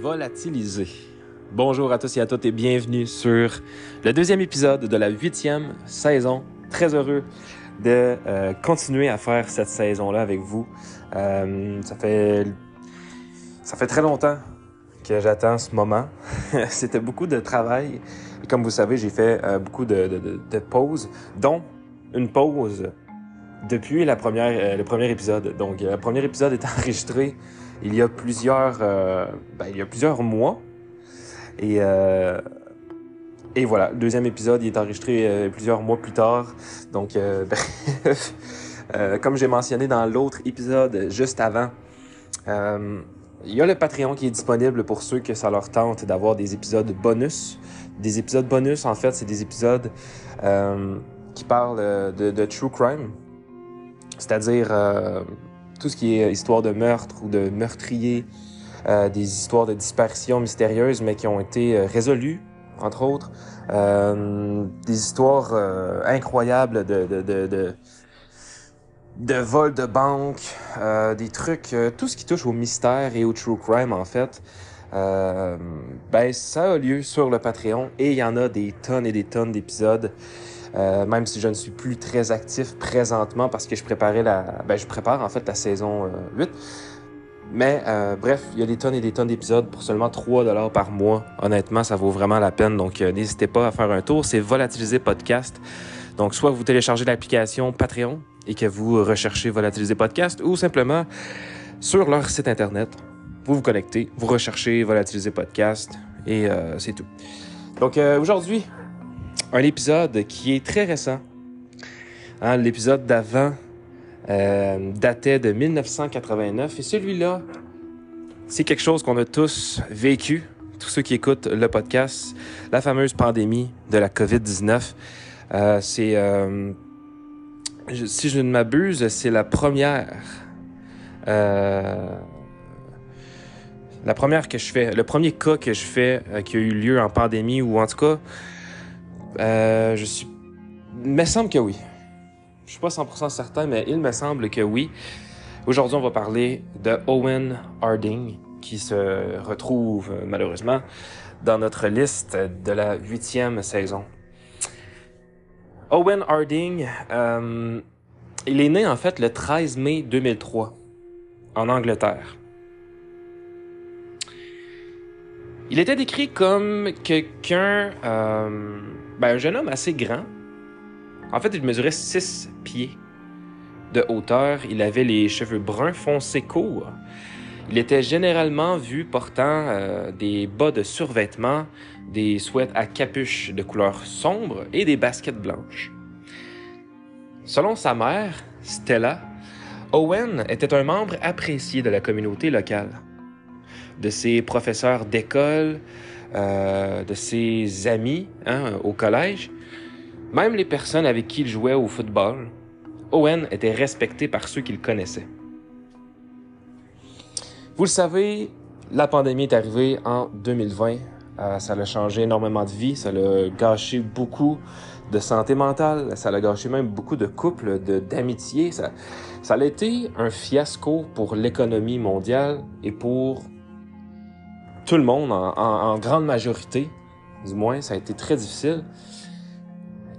volatilisé. Bonjour à tous et à toutes et bienvenue sur le deuxième épisode de la huitième saison. Très heureux de euh, continuer à faire cette saison-là avec vous. Euh, ça fait ça fait très longtemps que j'attends ce moment. C'était beaucoup de travail. Et comme vous savez, j'ai fait euh, beaucoup de, de, pauses, dont une pause depuis la première, le premier épisode. Donc, le premier épisode est enregistré il y a plusieurs, euh, ben, il y a plusieurs mois. Et, euh, et voilà, le deuxième épisode il est enregistré euh, plusieurs mois plus tard. Donc, euh, comme j'ai mentionné dans l'autre épisode juste avant, il y a le Patreon qui est disponible pour ceux que ça leur tente d'avoir des épisodes bonus. Des épisodes bonus, en fait, c'est des épisodes qui parlent de, de true crime, c'est-à-dire tout ce qui est histoire de meurtre ou de meurtrier, euh, des histoires de disparitions mystérieuses mais qui ont été euh, résolues, entre autres, euh, des histoires euh, incroyables de, de, de, de, de vols de banque, euh, des trucs, euh, tout ce qui touche au mystère et au true crime en fait. Euh, ben ça a lieu sur le Patreon et il y en a des tonnes et des tonnes d'épisodes. Euh, même si je ne suis plus très actif présentement parce que je préparais la, ben je prépare en fait la saison euh, 8. Mais euh, bref, il y a des tonnes et des tonnes d'épisodes pour seulement 3 dollars par mois. Honnêtement, ça vaut vraiment la peine. Donc euh, n'hésitez pas à faire un tour. C'est Volatiliser Podcast. Donc soit vous téléchargez l'application Patreon et que vous recherchez Volatiliser Podcast ou simplement sur leur site internet, vous vous connectez, vous recherchez Volatiliser Podcast et euh, c'est tout. Donc euh, aujourd'hui, un épisode qui est très récent. Hein, L'épisode d'avant euh, datait de 1989 et celui-là, c'est quelque chose qu'on a tous vécu, tous ceux qui écoutent le podcast, la fameuse pandémie de la COVID-19. Euh, c'est, euh, si je ne m'abuse, c'est la première, la première que je fais, le premier cas que je fais qui a eu lieu en pandémie ou en tout cas, euh, je suis, il me semble que oui. Je suis pas 100% certain, mais il me semble que oui. Aujourd'hui, on va parler de Owen Harding, qui se retrouve malheureusement dans notre liste de la huitième saison. Owen Harding, euh, il est né en fait le 13 mai 2003 en Angleterre. Il était décrit comme quelqu'un, euh, ben, un jeune homme assez grand. En fait, il mesurait 6 pieds de hauteur. Il avait les cheveux bruns foncés courts. Il était généralement vu portant euh, des bas de survêtement, des sweats à capuche de couleur sombre et des baskets blanches. Selon sa mère, Stella, Owen était un membre apprécié de la communauté locale. De ses professeurs d'école, euh, de ses amis hein, au collège, même les personnes avec qui il jouait au football, Owen était respecté par ceux qu'il connaissait. Vous le savez, la pandémie est arrivée en 2020. Euh, ça a changé énormément de vie, ça a gâché beaucoup de santé mentale, ça a gâché même beaucoup de couples, d'amitié. Ça, ça a été un fiasco pour l'économie mondiale et pour tout le monde, en, grande majorité, du moins, ça a été très difficile.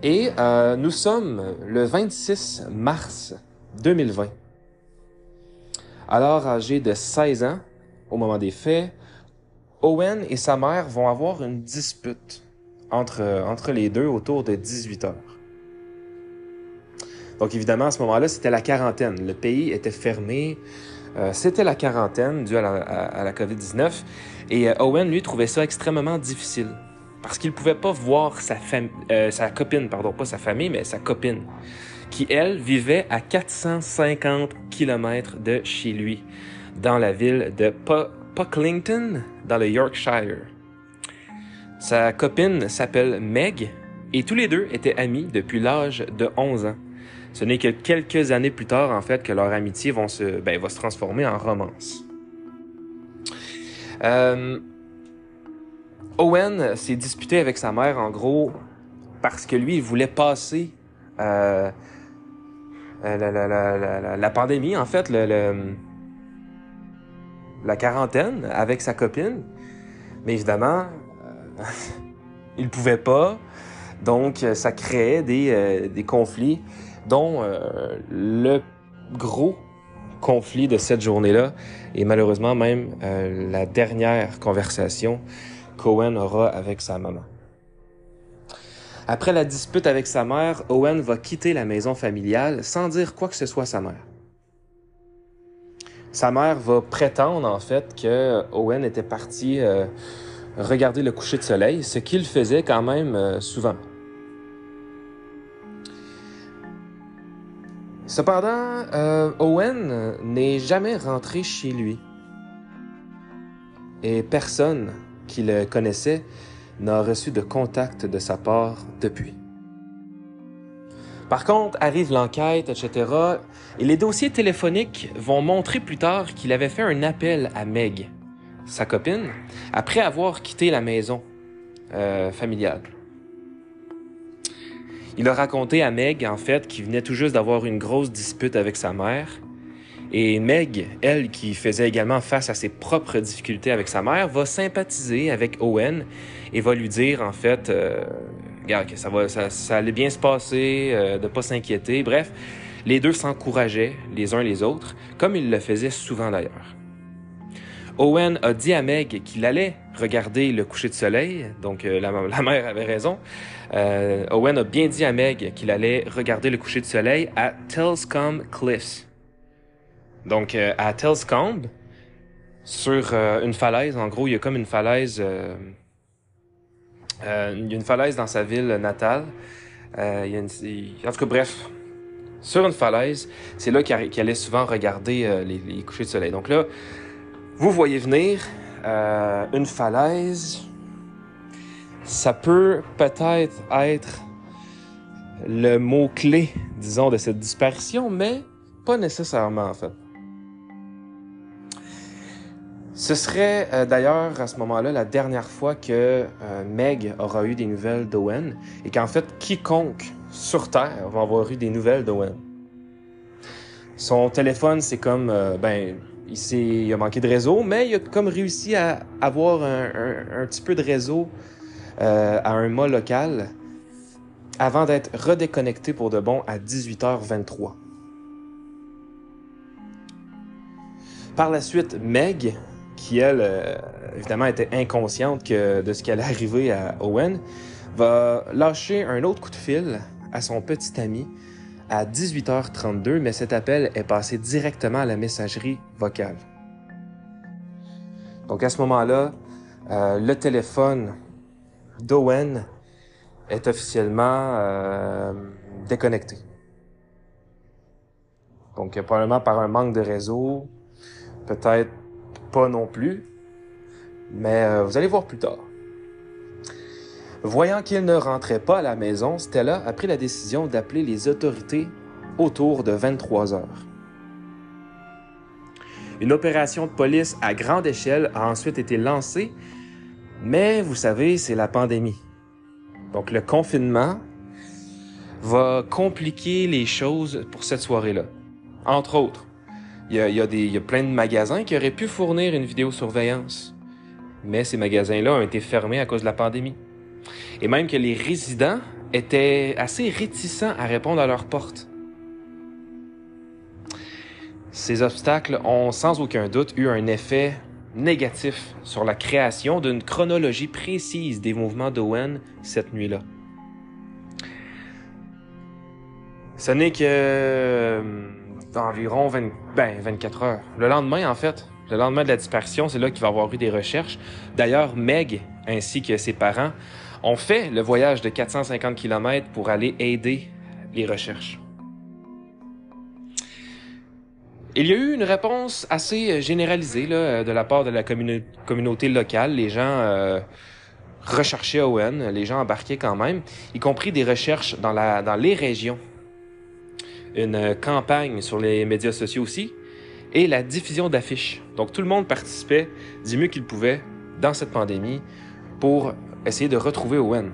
Et euh, nous sommes le 26 mars 2020. Alors âgé de 16 ans, au moment des faits, Owen et sa mère vont avoir une dispute entre, entre les deux autour de 18 heures. Donc évidemment, à ce moment-là, c'était la quarantaine. Le pays était fermé. Euh, c'était la quarantaine due à la, à- à la COVID-19. Et euh, Owen, lui, trouvait ça extrêmement difficile. Parce qu'il pouvait pas voir sa, euh, sa copine, pardon, pas sa famille, mais sa copine, qui, elle, vivait à 450 km de chez lui, dans la ville de Pucklington, dans le Yorkshire. Sa copine s'appelle Meg, et tous les deux étaient amis depuis l'âge de 11 ans. Ce n'est que quelques années plus tard, en fait, que leur amitié se, ben, va se transformer en romance. Euh, Owen s'est disputé avec sa mère, en gros, parce que lui, il voulait passer euh, euh, la, pandémie, en fait, le, la quarantaine avec sa copine. Mais évidemment, il ne pouvait pas. Donc, ça créait des, des conflits, dont le gros conflit de cette journée-là et malheureusement même la dernière conversation qu'Owen aura avec sa maman. Après la dispute avec sa mère, Owen va quitter la maison familiale sans dire quoi que ce soit à sa mère. Sa mère va prétendre en fait que Owen était parti euh, regarder le coucher de soleil, ce qu'il faisait quand même euh, souvent. Cependant, euh, Owen n'est jamais rentré chez lui. Et personne qui le connaissait n'a reçu de contact de sa part depuis. Par contre, arrive l'enquête, etc. Et les dossiers téléphoniques vont montrer plus tard qu'il avait fait un appel à Meg, sa copine, après avoir quitté la maison euh, familiale. Il a raconté à Meg, en fait, qu'il venait tout juste d'avoir une grosse dispute avec sa mère et Meg, elle qui faisait également face à ses propres difficultés avec sa mère, va sympathiser avec Owen et va lui dire en fait, euh, regarde, que ça, allait bien se passer, euh, de pas s'inquiéter. Bref, les deux s'encourageaient les uns les autres, comme ils le faisaient souvent d'ailleurs. Owen a dit à Meg qu'il allait regarder le coucher de soleil, donc euh, la, mère avait raison. Euh, Owen a bien dit à Meg qu'il allait regarder le coucher de soleil à Telscombe Cliffs. Donc, euh, à Telscombe, sur une falaise, en gros, il y a comme une falaise, il y une falaise dans sa ville natale. en tout cas, bref, sur une falaise, c'est là qu'il allait souvent regarder les, les, couchers de soleil. Donc là, vous voyez venir une falaise. Ça peut peut-être être le mot-clé, disons, de cette disparition, mais pas nécessairement, en fait. Ce serait euh, d'ailleurs à ce moment-là la dernière fois que euh, Meg aura eu des nouvelles d'Owen et qu'en fait quiconque sur Terre va avoir eu des nouvelles d'Owen. Son téléphone, c'est comme, euh, ben, il, a manqué de réseau, mais il a comme réussi à avoir un, petit peu de réseau à un mât local avant d'être redéconnecté pour de bon à 18h23. Par la suite, Meg, qui elle, euh, évidemment, était inconsciente de ce qui allait arriver à Owen, va lâcher un autre coup de fil à son petit ami à 18h32, mais cet appel est passé directement à la messagerie vocale. Donc à ce moment-là, euh, le téléphone d'Owen est officiellement euh, déconnecté. Donc probablement par un manque de réseau, peut-être pas non plus, mais euh, vous allez voir plus tard. Voyant qu'il ne rentrait pas à la maison, Stella a pris la décision d'appeler les autorités autour de 23 heures. Une opération de police à grande échelle a ensuite été lancée, mais vous savez, c'est la pandémie. Donc le confinement va compliquer les choses pour cette soirée-là. Entre autres, il y a, plein de magasins qui auraient pu fournir une vidéosurveillance. Mais ces magasins-là ont été fermés à cause de la pandémie. Et même que les résidents étaient assez réticents à répondre à leurs portes. Ces obstacles ont sans aucun doute eu un effet négatif sur la création d'une chronologie précise des mouvements d'Owen cette nuit-là. Ce n'est que environ 20, ben, 24 heures. Le lendemain, en fait, le lendemain de la disparition, c'est là qu'il va avoir eu des recherches. D'ailleurs, Meg ainsi que ses parents ont fait le voyage de 450 km pour aller aider les recherches. Il y a eu une réponse assez généralisée là, de la part de la communauté locale. Les gens euh, recherchaient Owen, les gens embarquaient quand même, y compris des recherches dans, dans les régions une campagne sur les médias sociaux aussi, et la diffusion d'affiches. Donc tout le monde participait du mieux qu'il pouvait dans cette pandémie pour essayer de retrouver Owen.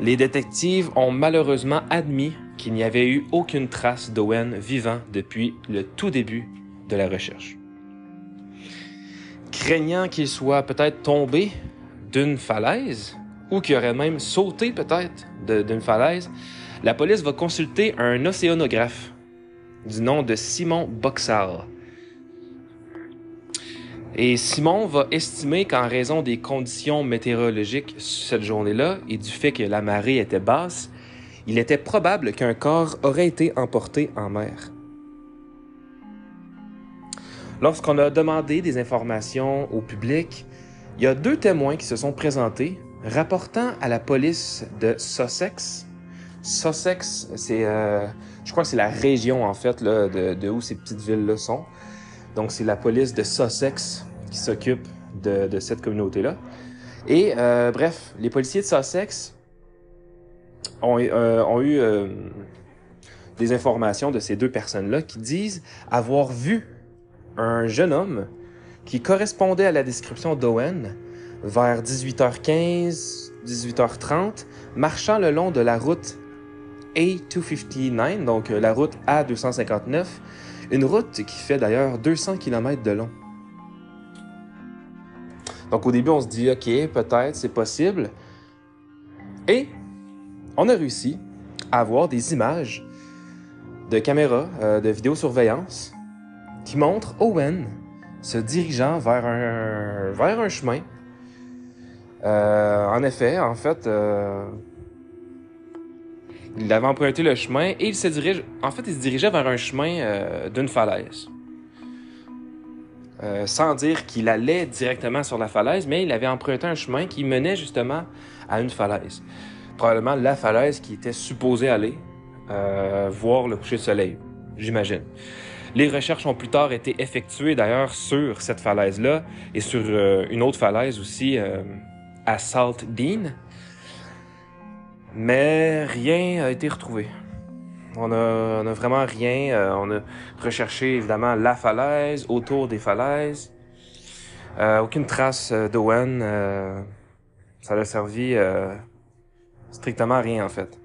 Les détectives ont malheureusement admis qu'il n'y avait eu aucune trace d'Owen vivant depuis le tout début de la recherche. craignant qu'il soit peut-être tombé d'une falaise ou qu'il aurait même sauté peut-être d'une falaise, la police va consulter un océanographe du nom de Simon Boxall. Et Simon va estimer qu'en raison des conditions météorologiques cette journée-là et du fait que la marée était basse, il était probable qu'un corps aurait été emporté en mer. Lorsqu'on a demandé des informations au public, il y a deux témoins qui se sont présentés rapportant à la police de Sussex. Sussex, c'est, euh, je crois que c'est la région en fait là, de, où ces petites villes-là sont. Donc c'est la police de Sussex qui s'occupe de, cette communauté-là. Et euh, bref, les policiers de Sussex ont, euh, eu des informations de ces deux personnes-là qui disent avoir vu un jeune homme qui correspondait à la description d'Owen vers 18h15, 18h30, marchant le long de la route A259, donc euh, la route A259, une route qui fait d'ailleurs 200 km de long. Donc au début, on se dit, OK, peut-être, c'est possible. Et on a réussi à avoir des images de caméras, euh, de vidéosurveillance, qui montrent Owen se dirigeant vers un, vers un chemin. Euh, en effet, en fait, euh, il avait emprunté le chemin et il se dirige. En fait, il se dirigeait vers un chemin euh, d'une falaise. sans dire qu'il allait directement sur la falaise, mais il avait emprunté un chemin qui menait justement à une falaise. Probablement la falaise qui était supposée aller voir le coucher de soleil, j'imagine. Les recherches ont plus tard été effectuées d'ailleurs sur cette falaise-là et sur euh, une autre falaise aussi euh, à Salt Dean. Mais rien n'a été retrouvé. On a, on a vraiment rien. Euh, on a recherché évidemment la falaise, autour des falaises. aucune trace d'Owen. ça n'a servi strictement à rien en fait.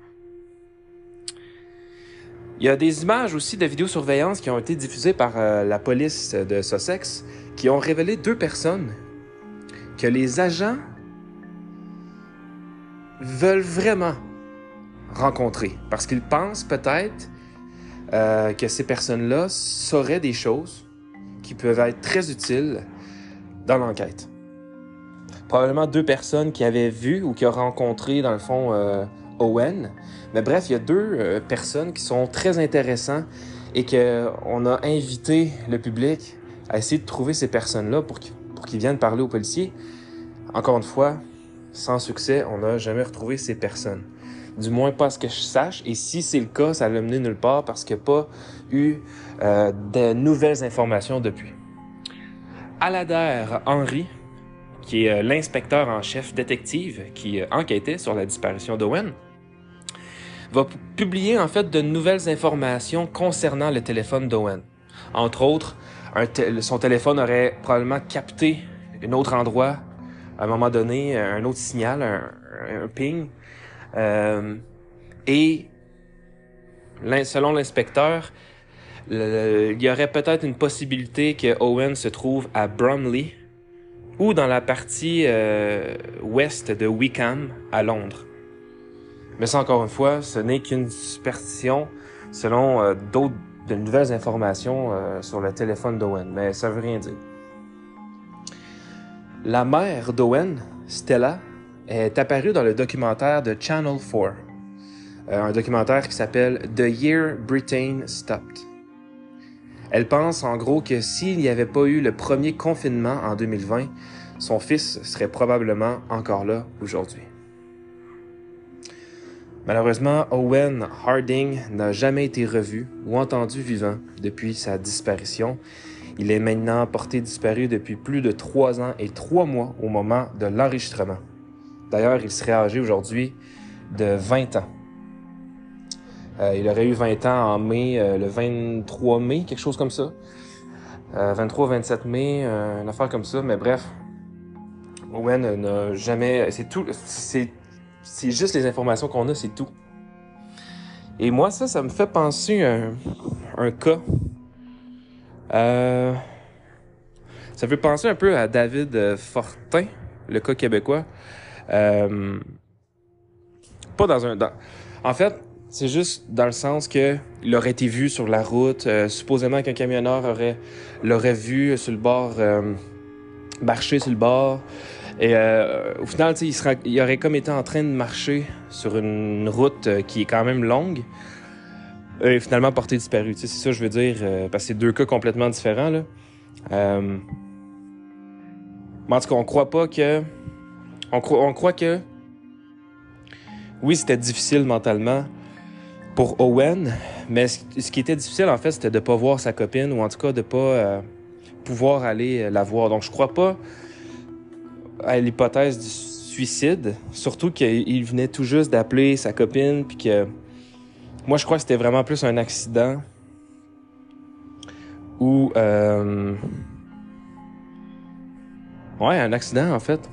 Il y a des images aussi de vidéosurveillance qui ont été diffusées par euh, la police de Sussex qui ont révélé deux personnes que les agents veulent vraiment rencontrer parce qu'ils pensent peut-être euh, que ces personnes-là sauraient des choses qui peuvent être très utiles dans l'enquête. Probablement deux personnes qui avaient vu ou qui ont rencontré, dans le fond, euh, Owen, mais bref, il y a deux euh, personnes qui sont très intéressantes et qu'on a invité le public à essayer de trouver ces personnes-là pour qu'ils viennent parler aux policiers. Encore une fois, sans succès, on n'a jamais retrouvé ces personnes. Du moins pas ce que je sache. Et si c'est le cas, ça l'a mené nulle part parce qu'il n'y a pas eu euh, de nouvelles informations depuis. Alader Henry, qui est euh, l'inspecteur en chef détective qui enquêtait sur la disparition d'Owen, va publier en fait de nouvelles informations concernant le téléphone d'Owen. Entre autres, son téléphone aurait probablement capté un autre endroit à un moment donné, un autre signal, un, ping. Euh, et selon l'inspecteur, il y aurait peut-être une possibilité que Owen se trouve à Bromley ou dans la partie euh, ouest de Wickham à Londres. Mais ça, encore une fois, ce n'est qu'une superstition selon euh, d'autres, de nouvelles informations euh, sur le téléphone d'Owen, mais ça veut rien dire. La mère d'Owen, Stella, est apparue dans le documentaire de Channel 4, euh, un documentaire qui s'appelle The Year Britain Stopped. Elle pense en gros que s'il n'y avait pas eu le premier confinement en 2020, son fils serait probablement encore là aujourd'hui. Malheureusement, Owen Harding n'a jamais été revu ou entendu vivant depuis sa disparition. Il est maintenant porté disparu depuis plus de trois ans et trois mois au moment de l'enregistrement. D'ailleurs, il serait âgé aujourd'hui de 20 ans. Euh, il aurait eu 20 ans en mai, euh, le 23 mai, quelque chose comme ça. 23-27 euh, mai, une affaire comme ça, mais bref. Owen n'a jamais... C'est tout... C'est juste les informations qu'on a, c'est tout. Et moi, ça, ça me fait penser à un, cas. Euh, Ça fait penser un peu à David euh, Fortin, le cas québécois. Euh, pas dans un... En fait, c'est juste dans le sens que il aurait été vu sur la route. Supposément qu'un camionneur aurait l'aurait vu sur le bord, marcher sur le bord. Et au final, il, sera, il aurait comme été en train de marcher sur une route qui est quand même longue. Et finalement porté disparu. C'est ça je veux dire. euh, parce que c'est deux cas complètement différents. Là. Euh, mais en tout cas, on croit pas que. On, on croit que. Oui, c'était difficile mentalement pour Owen, mais ce, qui était difficile en fait, c'était de pas voir sa copine ou en tout cas de pas euh, pouvoir aller euh, la voir. Donc je crois pas à l'hypothèse du suicide, surtout qu'il venait tout juste d'appeler sa copine puis que moi je crois que c'était vraiment plus un accident ou euh... ouais un accident en fait.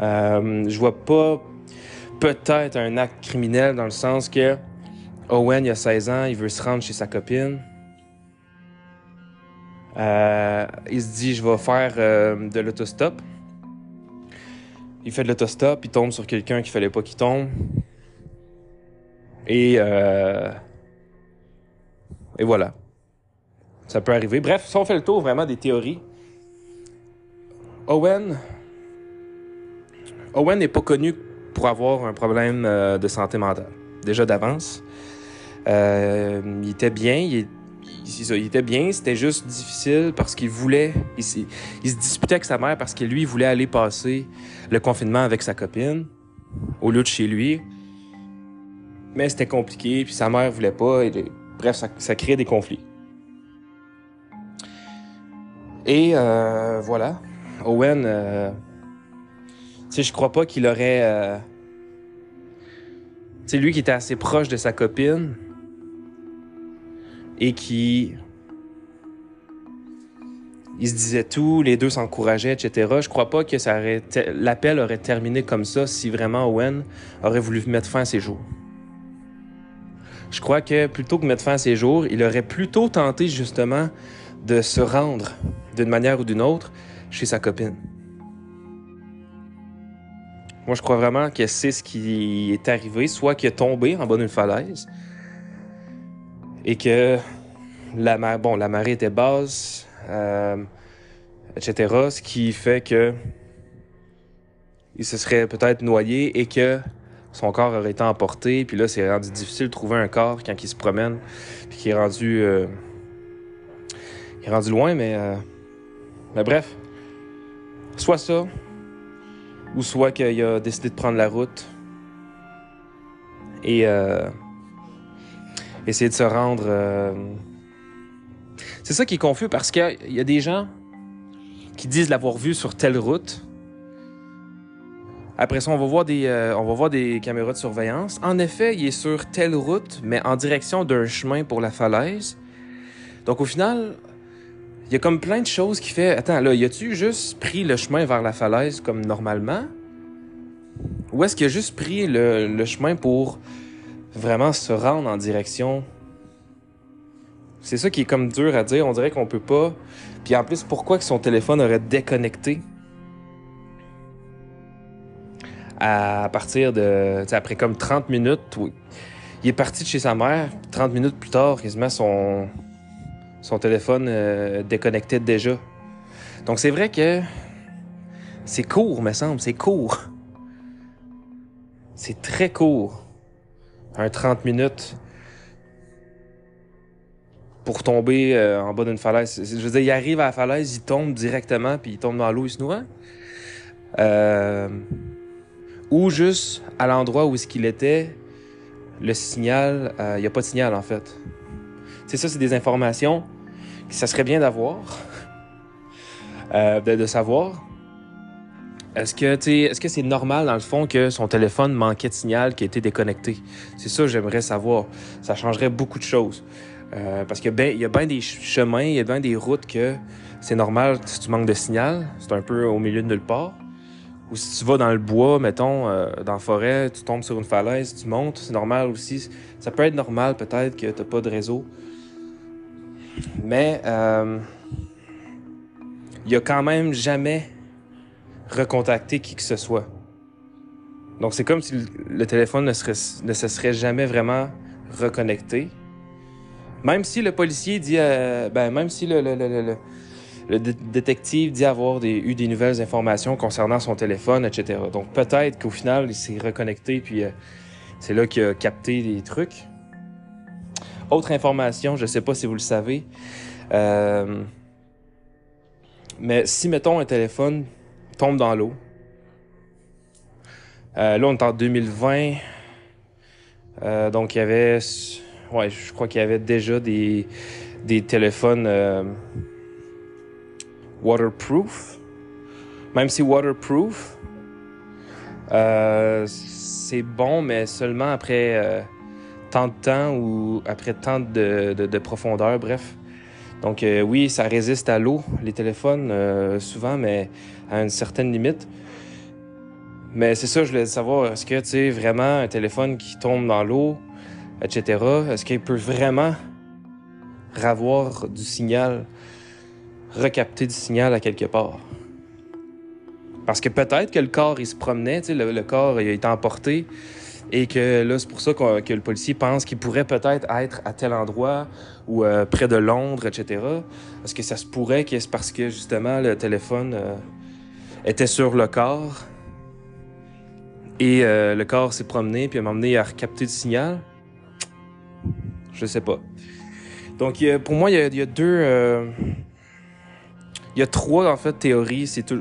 Euh, je vois pas peut-être un acte criminel dans le sens que Owen, il a 16 ans, il veut se rendre chez sa copine. Euh, il se dit, je vais faire de l'autostop. Il fait de l'autostop, il tombe sur quelqu'un qu'il fallait pas qu'il tombe. Et, euh, et voilà. Ça peut arriver. Bref, si on fait le tour vraiment des théories, Owen, Owen n'est pas connu pour avoir un problème euh, de santé mentale. Déjà d'avance. Euh, il était bien, il, était bien, c'était juste difficile parce qu'il voulait, il, se disputait avec sa mère parce que lui, voulait aller passer le confinement avec sa copine au lieu de chez lui. Mais c'était compliqué, puis sa mère voulait pas, bref, ça, créait des conflits. Et euh, voilà, Owen, euh, tu je crois pas qu'il aurait. euh, Tu lui qui était assez proche de sa copine et qui. Il se disait tout, les deux s'encourageaient, etc. Je crois pas que ça aurait l'appel aurait terminé comme ça si vraiment Owen aurait voulu mettre fin à ses jours. Je crois que plutôt que mettre fin à ses jours, il aurait plutôt tenté justement de se rendre d'une manière ou d'une autre chez sa copine. Moi, je crois vraiment que c'est ce qui est arrivé, soit qu'il est tombé en bas d'une falaise et que la, mar- marée était basse, euh, etc. Ce qui fait que il se serait peut-être noyé et que son corps aurait été emporté. Puis là, c'est rendu difficile de trouver un corps quand il se promène, puis qu'il est rendu, euh, est rendu loin, mais, euh, mais bref, soit ça, ou soit qu'il a décidé de prendre la route et euh, essayer de se rendre. C'est ça qui est confus parce qu'il y a des gens qui disent l'avoir vu sur telle route. Après ça, on va voir des, euh, on va voir des caméras de surveillance. En effet, il est sur telle route, mais en direction d'un chemin pour la falaise. Donc au final, il y a comme plein de choses qui fait. Attends, là, y a-tu juste pris le chemin vers la falaise comme normalement? Ou est-ce qu'il a juste pris le, le chemin pour vraiment se rendre en direction? C'est ça qui est comme dur à dire. On dirait qu'on peut pas. Puis en plus, pourquoi que son téléphone aurait déconnecté? À partir de. après comme 30 minutes, il est parti de chez sa mère. 30 minutes plus tard, quasiment son, son téléphone euh, déconnectait déjà. Donc c'est vrai que c'est court, me semble, c'est court. C'est très court. Un 30 minutes pour tomber euh, en bas d'une falaise. Je veux dire, il arrive à la falaise, il tombe directement, puis il tombe dans l'eau, il se noie. Euh, ou juste à l'endroit où est-ce qu'il était, le signal, euh, il n'y a pas de signal en fait. C'est ça, c'est des informations que ça serait bien d'avoir, euh, de, de savoir. Est-ce que est-ce que c'est normal dans le fond que son téléphone manquait de signal, qui a été déconnecté? C'est ça, j'aimerais savoir. Ça changerait beaucoup de choses. Euh, parce qu'il ben- y a bien des ch- chemins, il y a bien des routes que c'est normal si tu manques de signal, c'est un peu au milieu de nulle part. Ou si tu vas dans le bois, mettons, euh, dans la forêt, tu tombes sur une falaise, tu montes, c'est normal aussi. Ça peut être normal peut-être que tu pas de réseau. Mais, euh, il a quand même jamais recontacté qui que ce soit. Donc c'est comme si le téléphone ne, serait, se serait jamais vraiment reconnecté. Même si le policier dit, euh, ben même si le, le, le, le détective dit avoir eu des nouvelles informations concernant son téléphone, etc. Donc peut-être qu'au final il s'est reconnecté puis euh, c'est là qu'il a capté des trucs. Autre information, je sais pas si vous le savez, euh, mais si mettons un téléphone tombe dans l'eau, euh, là, on est en 2020. Euh, donc, il y avait. Ouais, je crois qu'il y avait déjà des, téléphones waterproof. Même si waterproof, c'est bon, mais seulement après tant de temps ou après tant de, de, de profondeur, bref. Donc, oui, ça résiste à l'eau, les téléphones, souvent, mais à une certaine limite. Mais c'est ça, je voulais savoir, est-ce que, tu sais, vraiment, un téléphone qui tombe dans l'eau, etc., est-ce qu'il peut vraiment ravoir du signal, recapter du signal à quelque part? Parce que peut-être que le corps, il se promenait, sais, le, corps, il a été emporté, et que là, c'est pour ça que le policier pense qu'il pourrait peut-être être à tel endroit ou euh, près de Londres, etc. Parce que ça se pourrait que c'est parce que, justement, le téléphone euh, était sur le corps? Et euh, le corps s'est promené, puis m'a amené à recapter du signal? Je sais pas. Donc, pour moi, il y a, deux. Il y a trois, en fait, théories. C'est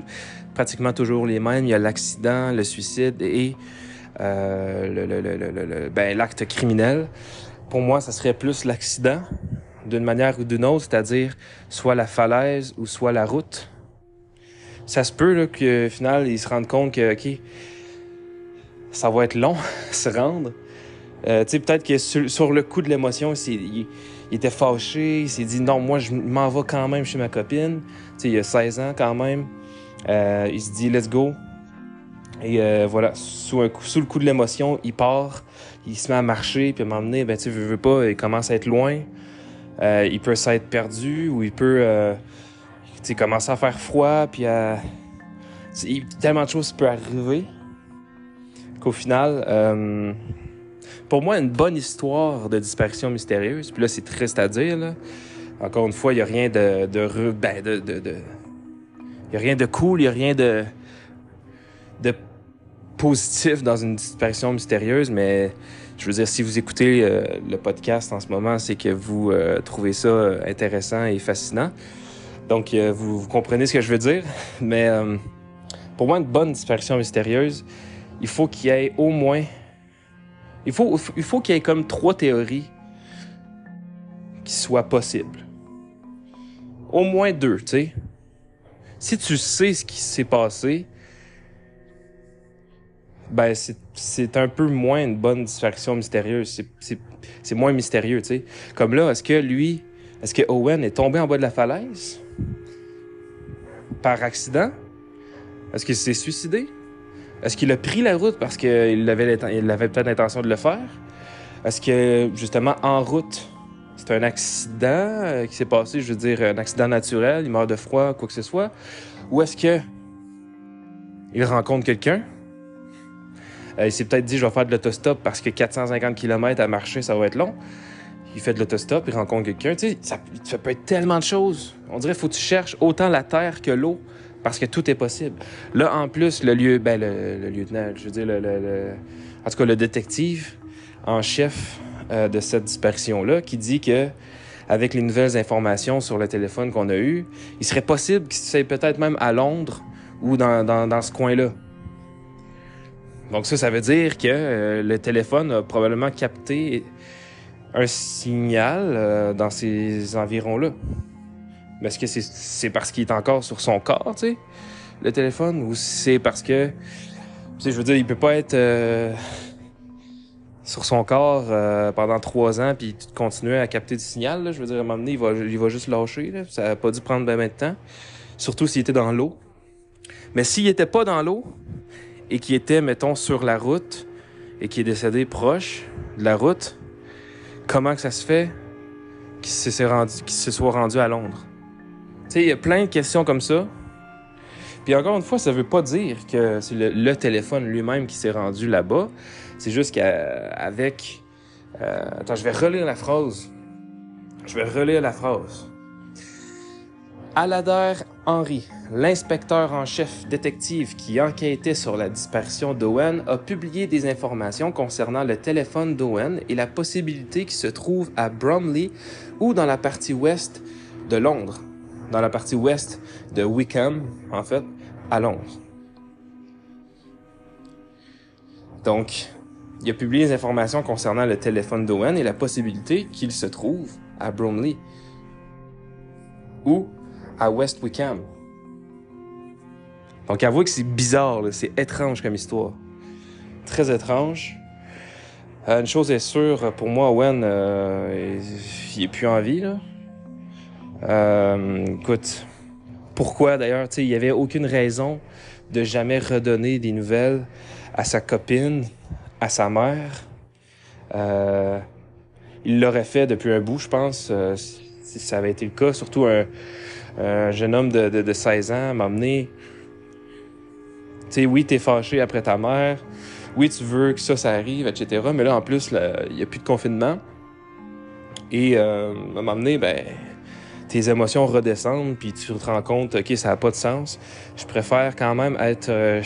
pratiquement toujours les mêmes. Il y a l'accident, le suicide et euh, le, ben, l'acte criminel. Pour moi, ça serait plus l'accident, d'une manière ou d'une autre, c'est-à-dire soit la falaise ou soit la route. Ça se peut qu'au final, ils se rendent compte que, OK, ça va être long se rendre. Euh, tu sais, peut-être que sur, le coup de l'émotion, il, était fâché, il s'est dit non, moi je m'en vais quand même chez ma copine. Tu sais, il a 16 ans quand même. Euh, il se dit let's go. Et euh, voilà, sous, le coup de l'émotion, il part, il se met à marcher, puis à donné, ben, tu veux, veux pas, il commence à être loin. il peut s'être perdu ou il peut sais, commencer à faire froid, puis à. tellement de choses peuvent arriver qu'au final, pour moi, une bonne histoire de disparition mystérieuse, puis là, c'est triste à dire, là. Encore une fois, il n'y a rien de, de, ben, a rien de cool, il n'y a rien de, de positif dans une disparition mystérieuse, mais je veux dire, si vous écoutez euh, le podcast en ce moment, c'est que vous euh, trouvez ça intéressant et fascinant. Donc, vous, vous, comprenez ce que je veux dire. Mais pour moi, une bonne disparition mystérieuse, il faut qu'il y ait au moins. Il faut, il faut qu'il y ait comme trois théories qui soient possibles. Au moins deux, tu sais. Si tu sais ce qui s'est passé, ben c'est un peu moins une bonne distraction mystérieuse. C'est moins mystérieux, tu sais. Comme là, est-ce que lui, est-ce que Owen est tombé en bas de la falaise? Par accident? Est-ce qu'il s'est suicidé? Est-ce qu'il a pris la route parce qu'il avait, peut-être l'intention de le faire? Est-ce que, justement, en route, c'est un accident euh, qui s'est passé, je veux dire, un accident naturel, il meurt de froid, quoi que ce soit? Ou est-ce que il rencontre quelqu'un? Euh, il s'est peut-être dit, je vais faire de l'autostop parce que 450 km à marcher, ça va être long. Il fait de l'autostop, il rencontre quelqu'un. Tu sais, ça, ça, peut être tellement de choses. On dirait faut que tu cherches autant la terre que l'eau parce que tout est possible. Là, en plus, le lieu, ben, le, lieutenant, je veux dire, en tout cas, le détective en chef euh, de cette disparition-là, qui dit que avec les nouvelles informations sur le téléphone qu'on a eu, il serait possible qu'il soit peut-être même à Londres ou dans, dans, ce coin-là. Donc ça, ça veut dire que euh, le téléphone a probablement capté un signal euh, dans ces environs-là. Mais est-ce que c'est parce qu'il est encore sur son corps, tu sais, le téléphone, ou c'est parce que, tu sais, je veux dire, il peut pas être euh, sur son corps euh, pendant trois ans puis continuer à capter du signal. Là. Je veux dire, à un moment donné, il va, juste lâcher. Ça n'a pas dû prendre bien de temps. Surtout s'il était dans l'eau. Mais s'il était pas dans l'eau et qu'il était, mettons, sur la route et qu'il est décédé proche de la route, comment que ça se fait qu'il se soit rendu à Londres? Il y a plein de questions comme ça. Puis encore une fois, ça veut pas dire que c'est le, téléphone lui-même qui s'est rendu là-bas. C'est juste qu'avec... Euh, attends, je vais relire la phrase. Je vais relire la phrase. Alader Henry, l'inspecteur en chef détective qui enquêtait sur la disparition d'Owen, a publié des informations concernant le téléphone d'Owen et la possibilité qu'il se trouve à Bromley ou dans la partie ouest de Londres, dans la partie ouest de Wickham, en fait, à Londres. Donc, il a publié des informations concernant le téléphone d'Owen et la possibilité qu'il se trouve à Bromley ou à West Wickham. Donc, avouez que c'est bizarre, c'est étrange comme histoire. Très étrange. Euh, une chose est sûre, pour moi, Owen, euh, il est plus en vie, là. Euh, écoute, pourquoi? D'ailleurs, tu sais, il n'y avait aucune raison de jamais redonner des nouvelles à sa copine, à sa mère. Euh, il l'aurait fait depuis un bout, je pense, euh, si ça avait été le cas. Surtout un, jeune homme de, de, 16 ans m'a amené. Tu sais, oui, t'es fâché après ta mère. Oui, tu veux que ça, ça arrive, etc. Mais là, en plus, il n'y a plus de confinement. Et euh, m'a amené, ben, tes émotions redescendent, puis tu te rends compte, OK, ça n'a pas de sens. Je préfère quand même être, euh,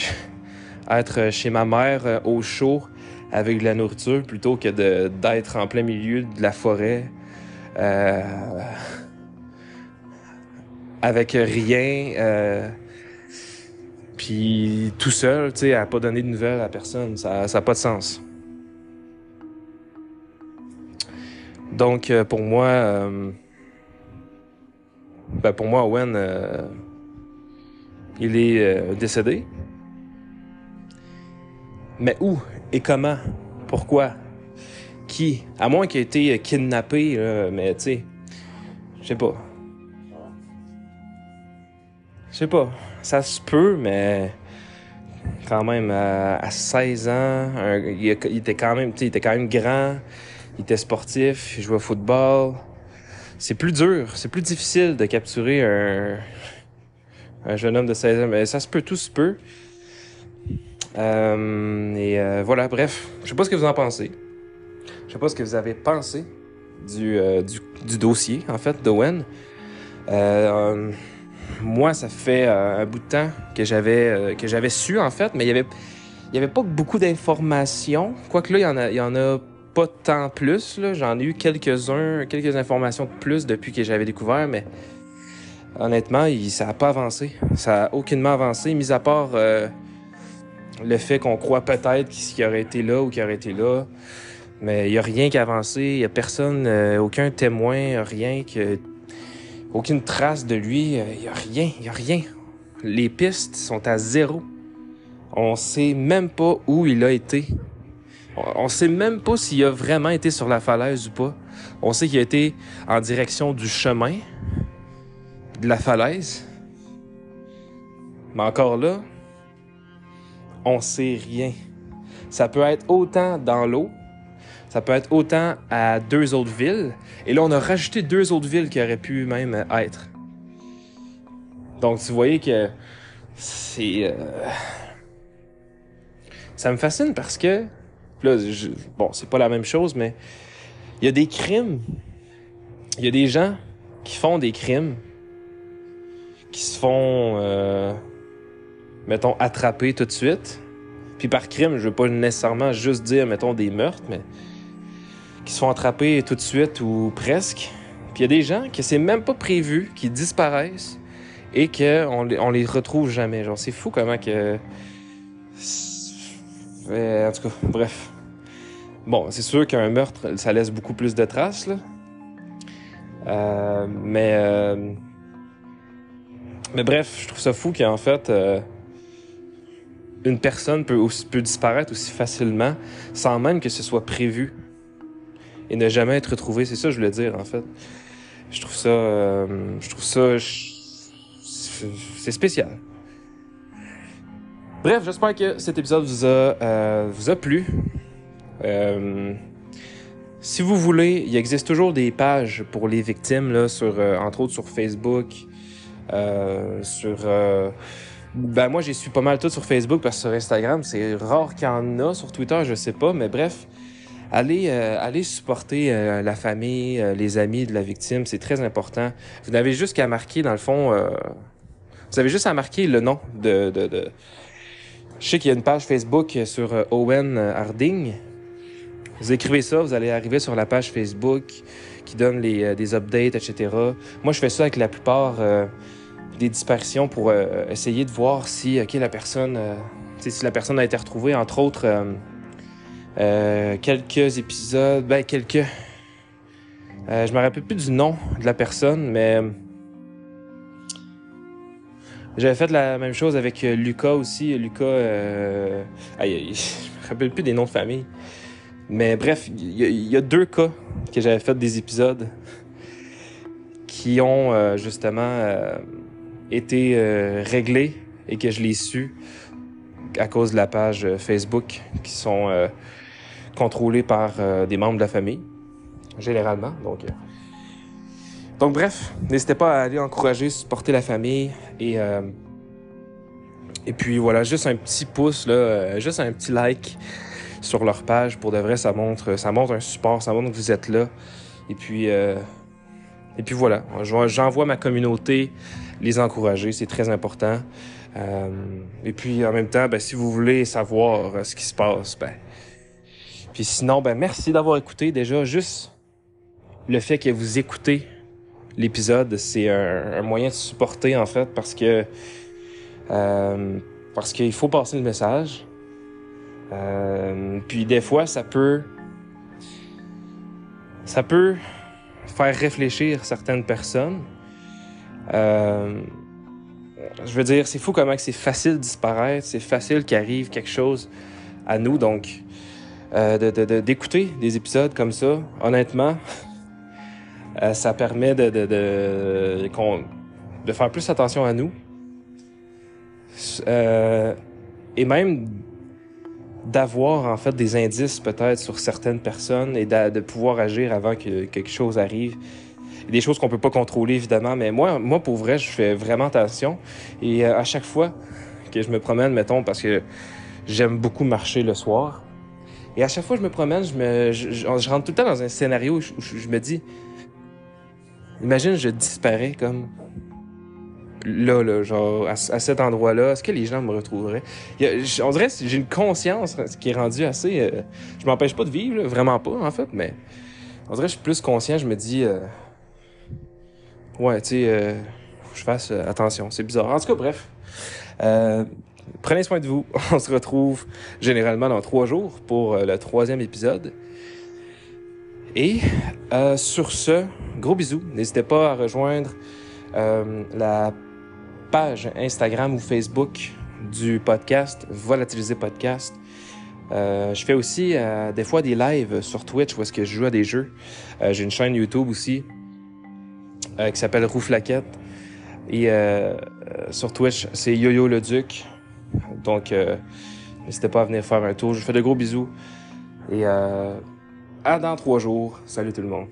chez ma mère euh, au chaud avec de la nourriture plutôt que d'être en plein milieu de la forêt euh, avec rien. puis tout seul, tu sais, à pas donner de nouvelles à personne, ça n'a pas de sens. Donc, pour moi, ben pour moi, Owen, euh, il est euh, décédé. Mais où et comment? Pourquoi? Qui? À moins qu'il ait été kidnappé, mais tu sais, je sais pas. Je sais pas. Ça se peut, mais quand même, à, 16 ans, il, était quand même, il était quand même grand, il était sportif, il jouait au football c'est plus dur, c'est plus difficile de capturer un, un jeune homme de 16 ans. Mais ça se peut, tout se peut. Euh, et euh, voilà, bref. Je sais pas ce que vous en pensez. Je sais pas ce que vous avez pensé du, euh, du, dossier, en fait, d'Owen. moi, ça fait un bout de temps que j'avais que j'avais su, en fait, mais il y avait, y avait pas beaucoup d'informations. Quoique là, il y il y en a pas tant plus. J'en ai eu quelques-uns, quelques informations de plus depuis que j'avais découvert, mais honnêtement, ça n'a pas avancé. Ça n'a aucunement avancé, mis à part euh, le fait qu'on croit peut-être qu'il aurait été là ou qu'il aurait été là. Mais il n'y a rien qui a avancé. Il n'y a personne, euh, aucun témoin, rien, que, aucune trace de lui. Il n'y a rien, il n'y a rien. Les pistes sont à zéro. On sait même pas où il a été. On sait même pas s'il a vraiment été sur la falaise ou pas. On sait qu'il a été en direction du chemin, de la falaise. Mais encore là, on sait rien. Ça peut être autant dans l'eau, ça peut être autant à deux autres villes. Et là, on a rajouté deux autres villes qui auraient pu même être. Donc, tu voyez que c'est... Euh, ça me fascine parce que Là, bon, c'est pas la même chose, mais il y a des crimes. Il y a des gens qui font des crimes, qui se font, euh, mettons, attraper tout de suite. Puis par crime, je veux pas nécessairement juste dire, mettons, des meurtres, mais qui se font attraper tout de suite ou presque. Puis il y a des gens que c'est même pas prévu, qui disparaissent et qu'on on les retrouve jamais. Genre, c'est fou comment que en tout cas, bref. Bon, c'est sûr qu'un meurtre, ça laisse beaucoup plus de traces. Euh, mais, euh, mais bref, je trouve ça fou qu'en fait, euh, une personne peut, disparaître aussi facilement sans même que ce soit prévu et ne jamais être retrouvée. C'est ça je voulais dire, en fait. Je trouve ça, je trouve ça, c'est spécial. Bref, j'espère que cet épisode vous a, euh, vous a plu. Euh, si vous voulez, il existe toujours des pages pour les victimes, là, sur, euh, entre autres sur Facebook, sur ben moi j'ai su pas mal tout sur Facebook parce que sur Instagram c'est rare qu'il y en a sur Twitter je sais pas mais bref allez allez supporter la famille les amis de la victime c'est très important vous n'avez juste qu'à marquer dans le fond vous avez juste à marquer le nom de, de, de... je sais qu'il y a une page Facebook sur Owen Harding vous écrivez ça, vous allez arriver sur la page Facebook qui donne les, euh, des updates, etc. Moi, je fais ça avec la plupart euh, des disparitions pour euh, essayer de voir si, la personne, si la personne a été retrouvée, entre autres, quelques épisodes, ben, quelques. je me rappelle plus du nom de la personne, mais. J'avais fait la même chose avec Lucas aussi. Lucas. Euh... Je me rappelle plus des noms de famille. Mais bref, il y, a deux cas que j'avais fait des épisodes qui ont euh, justement euh, été euh, réglés et que je l'ai su à cause de la page Facebook qui sont contrôlés par des membres de la famille, généralement. Donc, donc bref, n'hésitez pas à aller encourager, supporter la famille et et puis voilà, juste un petit pouce là, juste un petit like sur leur page. Pour de vrai, ça montre, ça montre un support, ça montre que vous êtes là. Et puis, euh, et puis voilà, j'envoie ma communauté les encourager, c'est très important. Euh, et puis en même temps, ben, si vous voulez savoir euh, ce qui se passe, ben, puis sinon, ben merci d'avoir écouté déjà. Juste le fait que vous écoutez l'épisode, c'est un, moyen de supporter en fait parce que euh, parce qu'il faut passer le message. Euh, puis des fois, ça peut, ça peut faire réfléchir certaines personnes. Euh, je veux dire, c'est fou comment c'est facile de disparaître, c'est facile qu'il arrive quelque chose à nous. Donc, euh, d'écouter de, des épisodes comme ça, honnêtement, euh, ça permet de, de, de, de, faire plus attention à nous. Euh, et même d'avoir en fait des indices peut-être sur certaines personnes et de, pouvoir agir avant que quelque chose arrive. des choses qu'on peut pas contrôler évidemment, mais moi, moi pour vrai, je fais vraiment attention. Et euh, à chaque fois que je me promène, mettons, parce que j'aime beaucoup marcher le soir, et à chaque fois que je me promène, je, me, je, rentre tout le temps dans un scénario où je me dis, imagine, je disparais comme là, là, genre, à, cet endroit-là, est-ce que les gens me retrouveraient? on dirait que j'ai une conscience qui est rendue assez... Euh, je m'empêche pas de vivre, vraiment pas, en fait, mais on dirait que je suis plus conscient, je me dis... Euh, ouais, tu sais, euh, je fasse attention, c'est bizarre. En tout cas, bref. prenez soin de vous. On se retrouve généralement dans trois jours pour le troisième épisode. Et sur ce, gros bisous. N'hésitez pas à rejoindre la page Instagram ou Facebook du podcast, Volatiliser Podcast. Euh, je fais aussi euh, des fois des lives sur Twitch où est-ce que je joue à des jeux. Euh, j'ai une chaîne YouTube aussi qui s'appelle Rouflaquette. Et sur Twitch, c'est YoYo le Duc. Donc, n'hésitez pas à venir faire un tour. Je vous fais de gros bisous. Et à dans trois jours. Salut tout le monde.